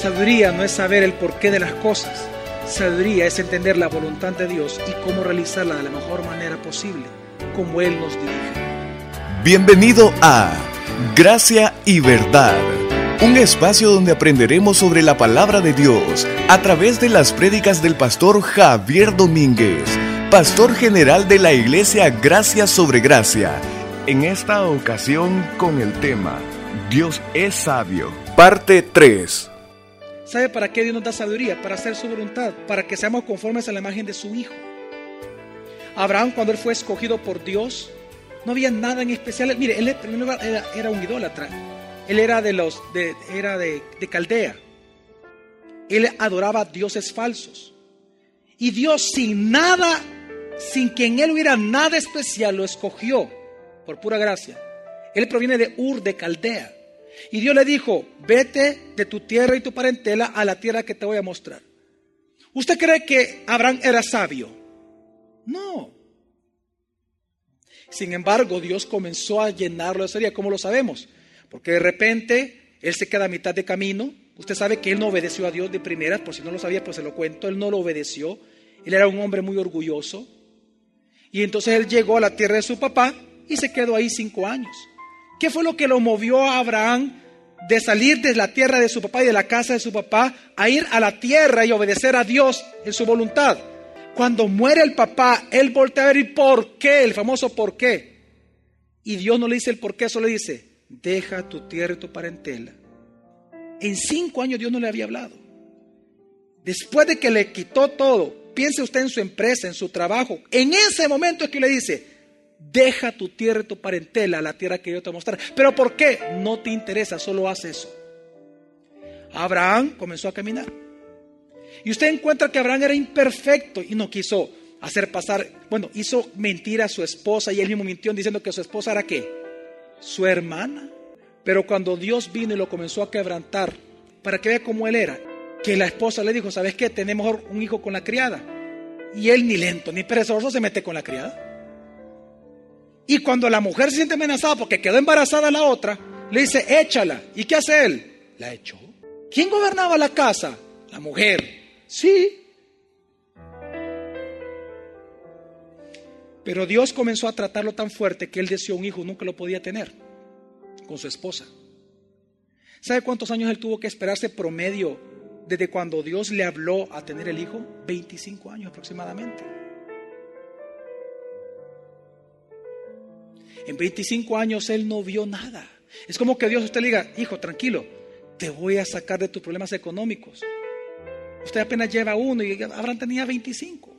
Sabiduría no es saber el porqué de las cosas. Sabiduría es entender la voluntad de Dios y cómo realizarla de la mejor manera posible, como Él nos dirige. Bienvenido a Gracia y Verdad, un espacio donde aprenderemos sobre la palabra de Dios a través de las prédicas del pastor Javier Domínguez, pastor general de la iglesia Gracia sobre Gracia. En esta ocasión con el tema Dios es sabio, parte 3. ¿Sabe para qué Dios nos da sabiduría? Para hacer su voluntad, para que seamos conformes a la imagen de su Hijo. Abraham, cuando él fue escogido por Dios, no había nada en especial. Mire, él era, era un idólatra. Él era de los de, era de, de Caldea. Él adoraba dioses falsos. Y Dios sin nada, sin que en él hubiera nada especial, lo escogió por pura gracia. Él proviene de Ur de Caldea. Y Dios le dijo, vete de tu tierra y tu parentela a la tierra que te voy a mostrar. ¿Usted cree que Abraham era sabio? No. Sin embargo, Dios comenzó a llenarlo de sabiduría. ¿Cómo lo sabemos? Porque de repente él se queda a mitad de camino. Usted sabe que él no obedeció a Dios de primeras, por si no lo sabía, pues se lo cuento. Él no lo obedeció. Él era un hombre muy orgulloso. Y entonces él llegó a la tierra de su papá y se quedó ahí cinco años. ¿Qué fue lo que lo movió a Abraham de salir de la tierra de su papá y de la casa de su papá a ir a la tierra y obedecer a Dios en su voluntad? Cuando muere el papá, él voltea a ver y por qué, el famoso por qué. Y Dios no le dice el por qué, solo le dice, deja tu tierra y tu parentela. En cinco años Dios no le había hablado. Después de que le quitó todo, piense usted en su empresa, en su trabajo. En ese momento es que le dice, deja tu tierra y tu parentela, la tierra que yo te voy a mostrar. Pero ¿por qué? No te interesa, solo hace eso. Abraham comenzó a caminar. Y usted encuentra que Abraham era imperfecto y no quiso hacer pasar, bueno, hizo mentir a su esposa y él mismo mintió diciendo que su esposa era qué? Su hermana. Pero cuando Dios vino y lo comenzó a quebrantar, para que vea cómo él era, que la esposa le dijo, ¿sabes qué? Tenemos un hijo con la criada. Y él ni lento ni perezoso se mete con la criada. Y cuando la mujer se siente amenazada porque quedó embarazada la otra, le dice, échala. ¿Y qué hace él? La echó. ¿Quién gobernaba la casa? La mujer. Sí. Pero Dios comenzó a tratarlo tan fuerte que él deseó un hijo, nunca lo podía tener, con su esposa. ¿Sabe cuántos años él tuvo que esperarse promedio desde cuando Dios le habló a tener el hijo? 25 años aproximadamente. En 25 años él no vio nada. Es como que Dios usted le diga, hijo, tranquilo, te voy a sacar de tus problemas económicos. Usted apenas lleva uno y Abraham tenía 25.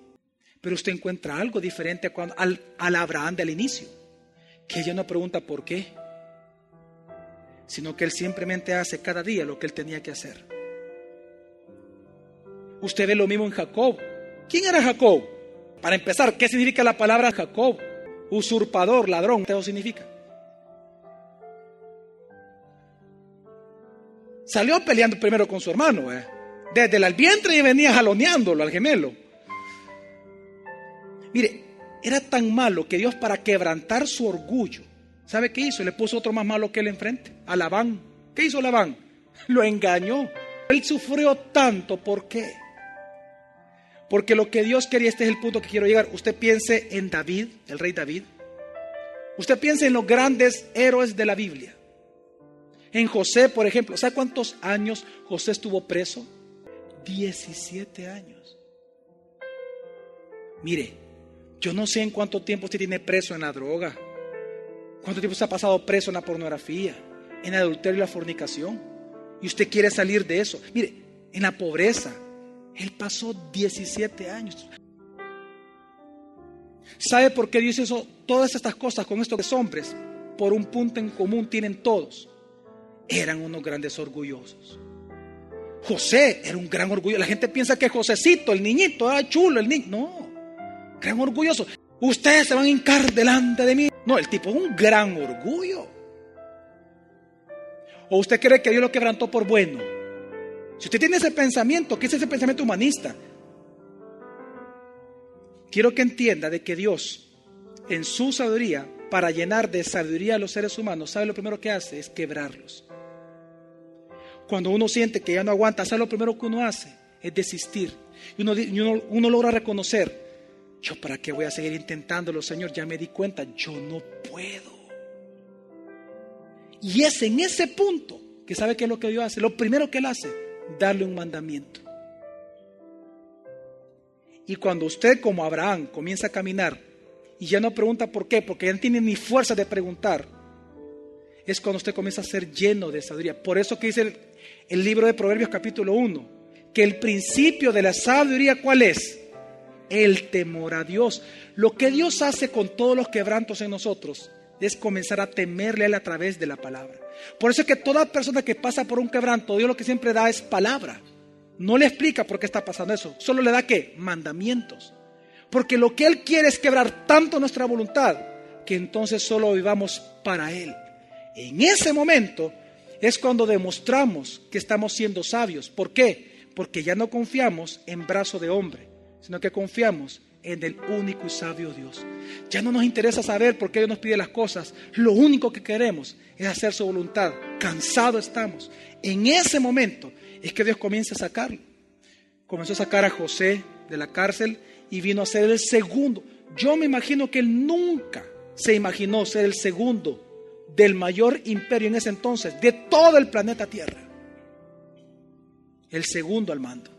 Pero usted encuentra algo diferente al, al Abraham del inicio. Que ella no pregunta por qué, sino que él simplemente hace cada día lo que él tenía que hacer. Usted ve lo mismo en Jacob. ¿Quién era Jacob? Para empezar, ¿qué significa la palabra Jacob? Usurpador, ladrón, eso significa. Salió peleando primero con su hermano, ¿eh? desde el vientre y venía jaloneándolo al gemelo. Mire, era tan malo que Dios para quebrantar su orgullo, ¿sabe qué hizo? Le puso otro más malo que él enfrente, a Labán. ¿Qué hizo Labán? Lo engañó. Él sufrió tanto, ¿por qué? Porque lo que Dios quería, este es el punto que quiero llegar. Usted piense en David, el rey David. Usted piense en los grandes héroes de la Biblia. En José, por ejemplo. ¿Sabe cuántos años José estuvo preso? 17 años. Mire, yo no sé en cuánto tiempo usted tiene preso en la droga. ¿Cuánto tiempo se ha pasado preso en la pornografía, en el adulterio y la fornicación? Y usted quiere salir de eso. Mire, en la pobreza, él pasó 17 años. ¿Sabe por qué Dios hizo todas estas cosas con estos hombres? Por un punto en común tienen todos. Eran unos grandes orgullosos. José era un gran orgullo. La gente piensa que Josecito, el niñito, ah, chulo, el niño. No, gran orgulloso. Ustedes se van a hincar delante de mí. No, el tipo es un gran orgullo. ¿O usted cree que Dios lo quebrantó por bueno? Si usted tiene ese pensamiento, ¿qué es ese pensamiento humanista? Quiero que entienda de que Dios, en su sabiduría, para llenar de sabiduría a los seres humanos, ¿sabe lo primero que hace? Es quebrarlos. Cuando uno siente que ya no aguanta hacer lo primero que uno hace es desistir. Y uno, uno logra reconocer, yo para qué voy a seguir intentándolo, Señor, ya me di cuenta, yo no puedo. Y es en ese punto que sabe qué es lo que Dios hace. Lo primero que Él hace, darle un mandamiento. Y cuando usted, como Abraham, comienza a caminar y ya no pregunta por qué, porque ya no tiene ni fuerza de preguntar, es cuando usted comienza a ser lleno de sabiduría. Por eso que dice el, el libro de Proverbios capítulo 1, que el principio de la sabiduría, ¿cuál es? El temor a Dios. Lo que Dios hace con todos los quebrantos en nosotros es comenzar a temerle a Él a través de la palabra. Por eso es que toda persona que pasa por un quebranto, Dios lo que siempre da es palabra. No le explica por qué está pasando eso, solo le da qué? Mandamientos. Porque lo que Él quiere es quebrar tanto nuestra voluntad que entonces solo vivamos para Él. En ese momento es cuando demostramos que estamos siendo sabios. ¿Por qué? Porque ya no confiamos en brazo de hombre, sino que confiamos en el único y sabio Dios. Ya no nos interesa saber por qué Dios nos pide las cosas. Lo único que queremos es hacer su voluntad. Cansado estamos. En ese momento es que Dios comienza a sacarlo. Comenzó a sacar a José de la cárcel y vino a ser el segundo. Yo me imagino que él nunca se imaginó ser el segundo del mayor imperio en ese entonces, de todo el planeta Tierra. El segundo al mando.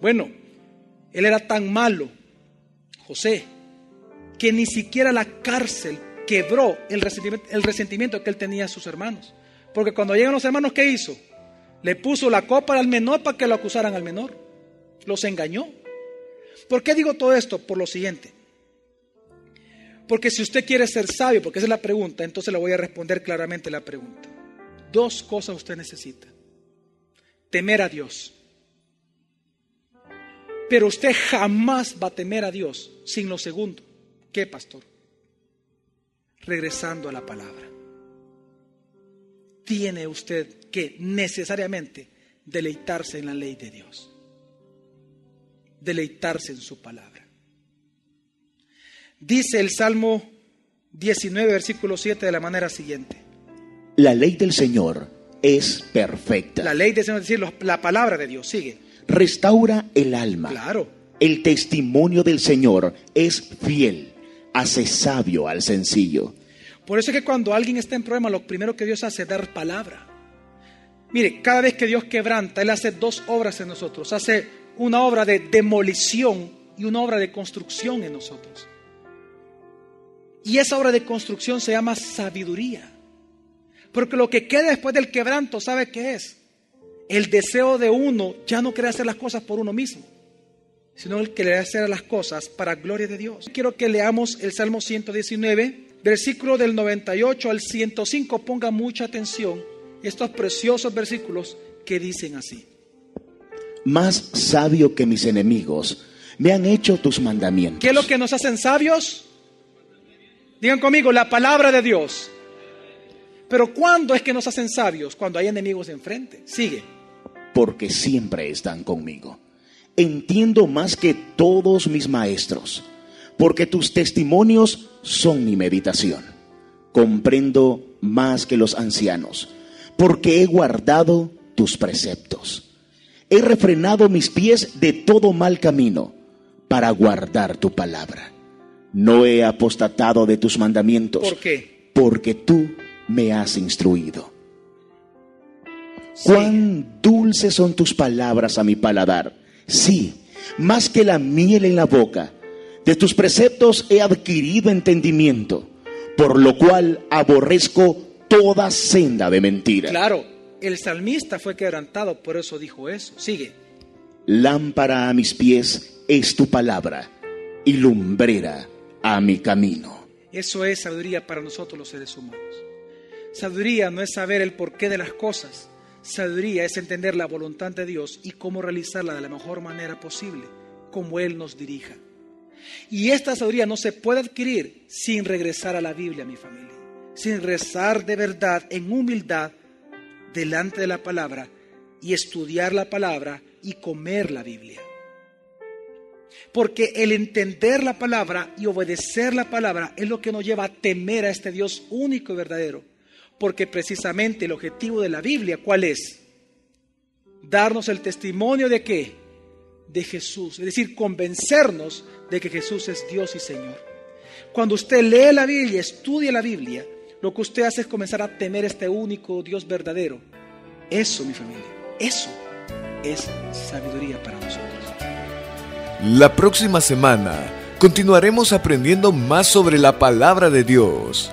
Bueno, él era tan malo, José, que ni siquiera la cárcel quebró el resentimiento, que él tenía a sus hermanos. Porque cuando llegan los hermanos, ¿qué hizo? Le puso la copa al menor para que lo acusaran al menor. Los engañó. ¿Por qué digo todo esto? Por lo siguiente. Porque si usted quiere ser sabio, porque esa es la pregunta, entonces le voy a responder claramente la pregunta. Dos cosas usted necesita. Temer a Dios pero usted jamás va a temer a Dios sin lo segundo. ¿Qué, pastor? Regresando a la palabra. Tiene usted que necesariamente deleitarse en la ley de Dios. Deleitarse en su palabra. Dice el Salmo 19, versículo 7 de la manera siguiente. La ley del Señor es perfecta. La ley del Señor, es decir, la palabra de Dios. Sigue restaura el alma. Claro. El testimonio del Señor es fiel, hace sabio al sencillo. Por eso es que cuando alguien está en problema, lo primero que Dios hace es dar palabra. Mire, cada vez que Dios quebranta, Él hace dos obras en nosotros. Hace una obra de demolición y una obra de construcción en nosotros. Y esa obra de construcción se llama sabiduría. Porque lo que queda después del quebranto, ¿sabe qué es? El deseo de uno ya no quiere hacer las cosas por uno mismo, sino el quiere hacer las cosas para gloria de Dios. Quiero que leamos el Salmo 119, versículo del 98 al 105. Ponga mucha atención estos preciosos versículos que dicen así. Más sabio que mis enemigos, me han hecho tus mandamientos. ¿Qué es lo que nos hacen sabios? Digan conmigo, la palabra de Dios. Pero ¿cuándo es que nos hacen sabios? Cuando hay enemigos enfrente. Sigue porque siempre están conmigo. Entiendo más que todos mis maestros, porque tus testimonios son mi meditación. Comprendo más que los ancianos, porque he guardado tus preceptos. He refrenado mis pies de todo mal camino para guardar tu palabra. No he apostatado de tus mandamientos. ¿Por qué? Porque tú me has instruido. Cuán dulces son tus palabras a mi paladar. Sí, más que la miel en la boca. De tus preceptos he adquirido entendimiento, por lo cual aborrezco toda senda de mentira. Claro, el salmista fue quebrantado, por eso dijo eso. Sigue. Lámpara a mis pies es tu palabra y lumbrera a mi camino. Eso es sabiduría para nosotros los seres humanos. Sabiduría no es saber el porqué de las cosas, Sabiduría es entender la voluntad de Dios y cómo realizarla de la mejor manera posible, como Él nos dirija. Y esta sabiduría no se puede adquirir sin regresar a la Biblia, mi familia, sin rezar de verdad en humildad delante de la palabra y estudiar la palabra y comer la Biblia. Porque el entender la palabra y obedecer la palabra es lo que nos lleva a temer a este Dios único y verdadero porque precisamente el objetivo de la Biblia, ¿cuál es? Darnos el testimonio de qué? De Jesús, es decir, convencernos de que Jesús es Dios y Señor. Cuando usted lee la Biblia, estudia la Biblia, lo que usted hace es comenzar a temer este único Dios verdadero. Eso, mi familia, eso es sabiduría para nosotros. La próxima semana continuaremos aprendiendo más sobre la palabra de Dios.